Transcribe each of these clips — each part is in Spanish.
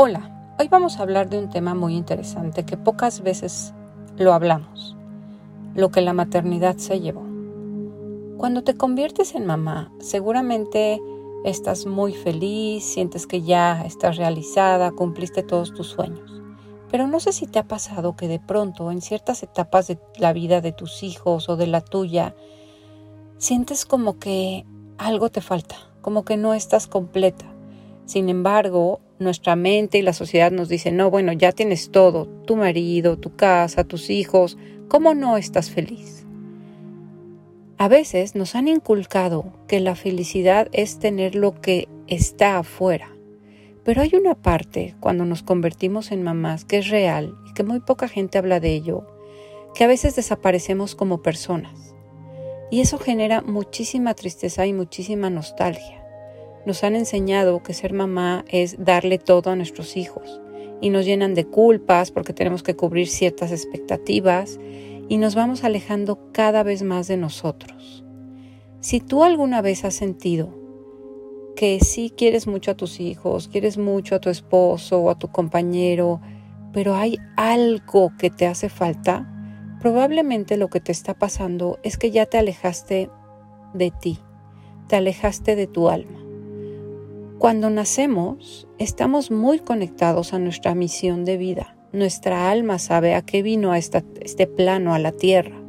Hola, hoy vamos a hablar de un tema muy interesante que pocas veces lo hablamos, lo que la maternidad se llevó. Cuando te conviertes en mamá, seguramente estás muy feliz, sientes que ya estás realizada, cumpliste todos tus sueños. Pero no sé si te ha pasado que de pronto en ciertas etapas de la vida de tus hijos o de la tuya, sientes como que algo te falta, como que no estás completa. Sin embargo, nuestra mente y la sociedad nos dicen, no, bueno, ya tienes todo, tu marido, tu casa, tus hijos, ¿cómo no estás feliz? A veces nos han inculcado que la felicidad es tener lo que está afuera, pero hay una parte cuando nos convertimos en mamás que es real y que muy poca gente habla de ello, que a veces desaparecemos como personas. Y eso genera muchísima tristeza y muchísima nostalgia. Nos han enseñado que ser mamá es darle todo a nuestros hijos y nos llenan de culpas porque tenemos que cubrir ciertas expectativas y nos vamos alejando cada vez más de nosotros. Si tú alguna vez has sentido que sí quieres mucho a tus hijos, quieres mucho a tu esposo o a tu compañero, pero hay algo que te hace falta, probablemente lo que te está pasando es que ya te alejaste de ti, te alejaste de tu alma. Cuando nacemos, estamos muy conectados a nuestra misión de vida. Nuestra alma sabe a qué vino a este plano, a la tierra.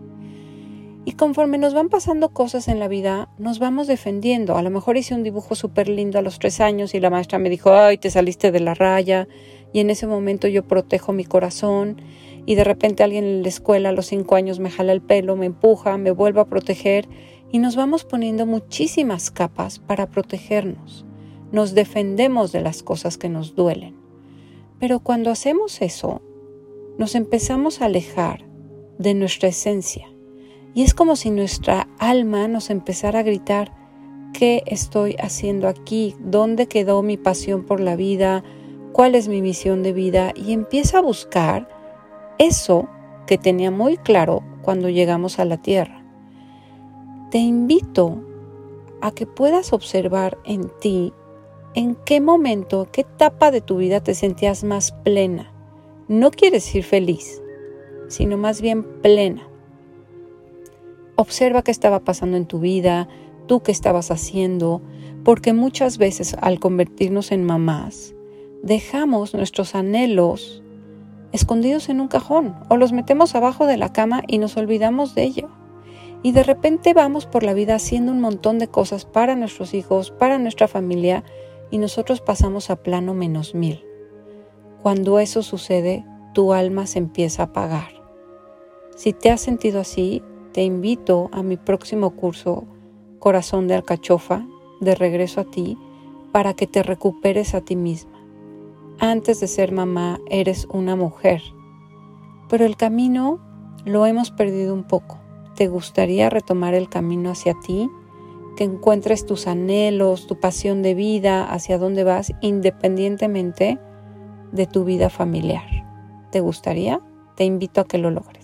Y conforme nos van pasando cosas en la vida, nos vamos defendiendo. A lo mejor hice un dibujo súper lindo a los tres años y la maestra me dijo, ay, te saliste de la raya. Y en ese momento yo protejo mi corazón y de repente alguien en la escuela a los cinco años me jala el pelo, me empuja, me vuelve a proteger y nos vamos poniendo muchísimas capas para protegernos nos defendemos de las cosas que nos duelen. Pero cuando hacemos eso, nos empezamos a alejar de nuestra esencia. Y es como si nuestra alma nos empezara a gritar, ¿qué estoy haciendo aquí? ¿Dónde quedó mi pasión por la vida? ¿Cuál es mi misión de vida? Y empieza a buscar eso que tenía muy claro cuando llegamos a la tierra. Te invito a que puedas observar en ti ¿En qué momento, qué etapa de tu vida te sentías más plena? No quieres decir feliz, sino más bien plena. Observa qué estaba pasando en tu vida, tú qué estabas haciendo, porque muchas veces al convertirnos en mamás, dejamos nuestros anhelos escondidos en un cajón o los metemos abajo de la cama y nos olvidamos de ello. Y de repente vamos por la vida haciendo un montón de cosas para nuestros hijos, para nuestra familia, y nosotros pasamos a plano menos mil. Cuando eso sucede, tu alma se empieza a apagar. Si te has sentido así, te invito a mi próximo curso Corazón de Alcachofa, de regreso a ti, para que te recuperes a ti misma. Antes de ser mamá, eres una mujer, pero el camino lo hemos perdido un poco. ¿Te gustaría retomar el camino hacia ti? Que encuentres tus anhelos, tu pasión de vida, hacia dónde vas, independientemente de tu vida familiar. ¿Te gustaría? Te invito a que lo logres.